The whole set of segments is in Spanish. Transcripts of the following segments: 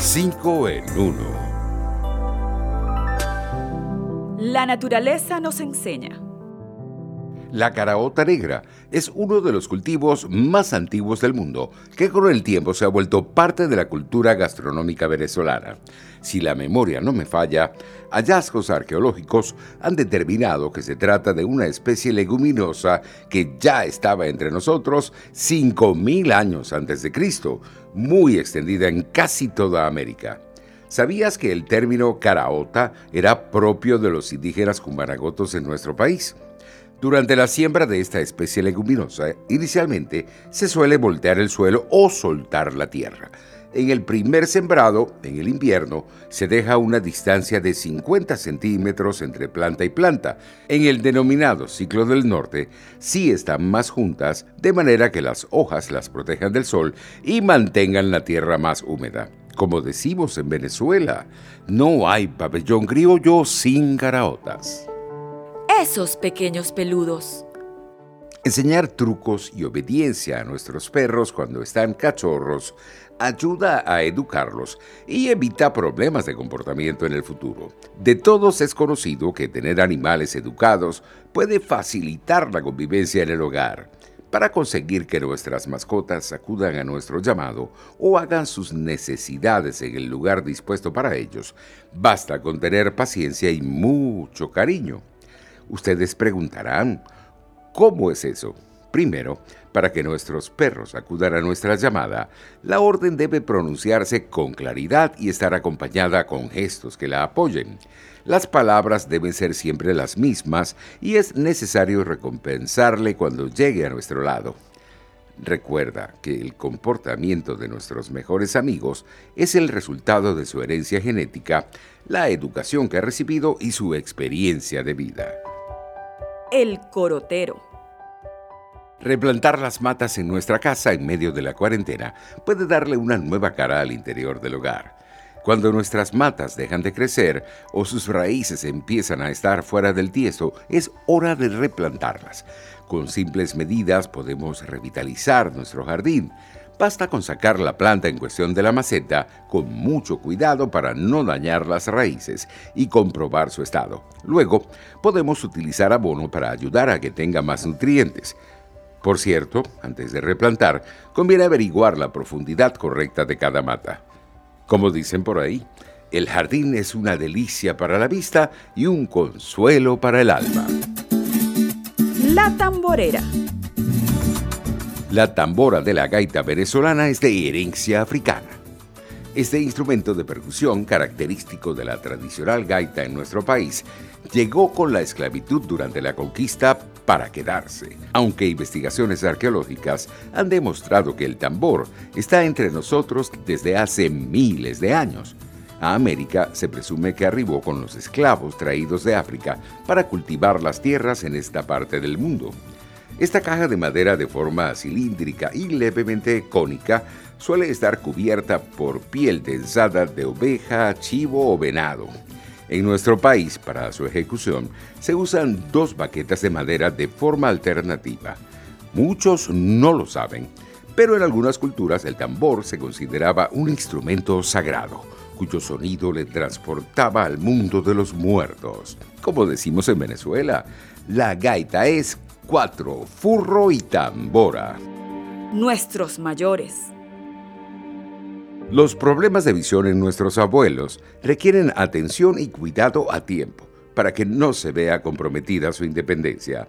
5 en 1. La naturaleza nos enseña. La caraota negra es uno de los cultivos más antiguos del mundo, que con el tiempo se ha vuelto parte de la cultura gastronómica venezolana. Si la memoria no me falla, hallazgos arqueológicos han determinado que se trata de una especie leguminosa que ya estaba entre nosotros 5.000 años antes de Cristo, muy extendida en casi toda América. ¿Sabías que el término caraota era propio de los indígenas cumaragotos en nuestro país? Durante la siembra de esta especie leguminosa, inicialmente se suele voltear el suelo o soltar la tierra. En el primer sembrado, en el invierno, se deja una distancia de 50 centímetros entre planta y planta. En el denominado ciclo del norte, sí están más juntas, de manera que las hojas las protejan del sol y mantengan la tierra más húmeda. Como decimos en Venezuela, no hay pabellón criollo sin caraotas. Esos pequeños peludos. Enseñar trucos y obediencia a nuestros perros cuando están cachorros ayuda a educarlos y evita problemas de comportamiento en el futuro. De todos es conocido que tener animales educados puede facilitar la convivencia en el hogar para conseguir que nuestras mascotas acudan a nuestro llamado o hagan sus necesidades en el lugar dispuesto para ellos, basta con tener paciencia y mucho cariño. Ustedes preguntarán, ¿cómo es eso? Primero, para que nuestros perros acudan a nuestra llamada, la orden debe pronunciarse con claridad y estar acompañada con gestos que la apoyen. Las palabras deben ser siempre las mismas y es necesario recompensarle cuando llegue a nuestro lado. Recuerda que el comportamiento de nuestros mejores amigos es el resultado de su herencia genética, la educación que ha recibido y su experiencia de vida. El corotero. Replantar las matas en nuestra casa en medio de la cuarentena puede darle una nueva cara al interior del hogar. Cuando nuestras matas dejan de crecer o sus raíces empiezan a estar fuera del tiesto, es hora de replantarlas. Con simples medidas podemos revitalizar nuestro jardín. Basta con sacar la planta en cuestión de la maceta con mucho cuidado para no dañar las raíces y comprobar su estado. Luego, podemos utilizar abono para ayudar a que tenga más nutrientes. Por cierto, antes de replantar, conviene averiguar la profundidad correcta de cada mata. Como dicen por ahí, el jardín es una delicia para la vista y un consuelo para el alma. La tamborera. La tambora de la gaita venezolana es de herencia africana. Este instrumento de percusión, característico de la tradicional gaita en nuestro país, llegó con la esclavitud durante la conquista para quedarse, aunque investigaciones arqueológicas han demostrado que el tambor está entre nosotros desde hace miles de años. A América se presume que arribó con los esclavos traídos de África para cultivar las tierras en esta parte del mundo. Esta caja de madera de forma cilíndrica y levemente cónica suele estar cubierta por piel densada de oveja, chivo o venado. En nuestro país, para su ejecución, se usan dos baquetas de madera de forma alternativa. Muchos no lo saben, pero en algunas culturas el tambor se consideraba un instrumento sagrado, cuyo sonido le transportaba al mundo de los muertos. Como decimos en Venezuela, la gaita es cuatro, furro y tambora. Nuestros mayores. Los problemas de visión en nuestros abuelos requieren atención y cuidado a tiempo para que no se vea comprometida su independencia.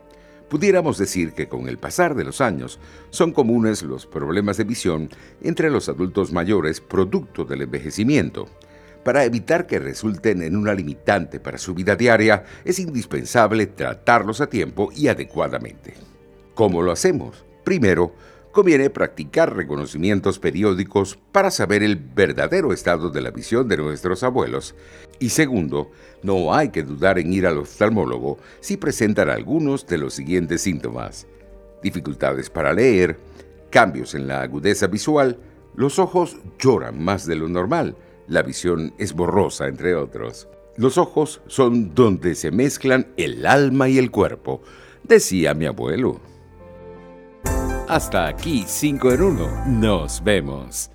Pudiéramos decir que con el pasar de los años son comunes los problemas de visión entre los adultos mayores producto del envejecimiento. Para evitar que resulten en una limitante para su vida diaria, es indispensable tratarlos a tiempo y adecuadamente. ¿Cómo lo hacemos? Primero, conviene practicar reconocimientos periódicos para saber el verdadero estado de la visión de nuestros abuelos. Y segundo, no hay que dudar en ir al oftalmólogo si presentan algunos de los siguientes síntomas. Dificultades para leer, cambios en la agudeza visual, los ojos lloran más de lo normal, la visión es borrosa, entre otros. Los ojos son donde se mezclan el alma y el cuerpo, decía mi abuelo. Hasta aquí 5 en 1. Nos vemos.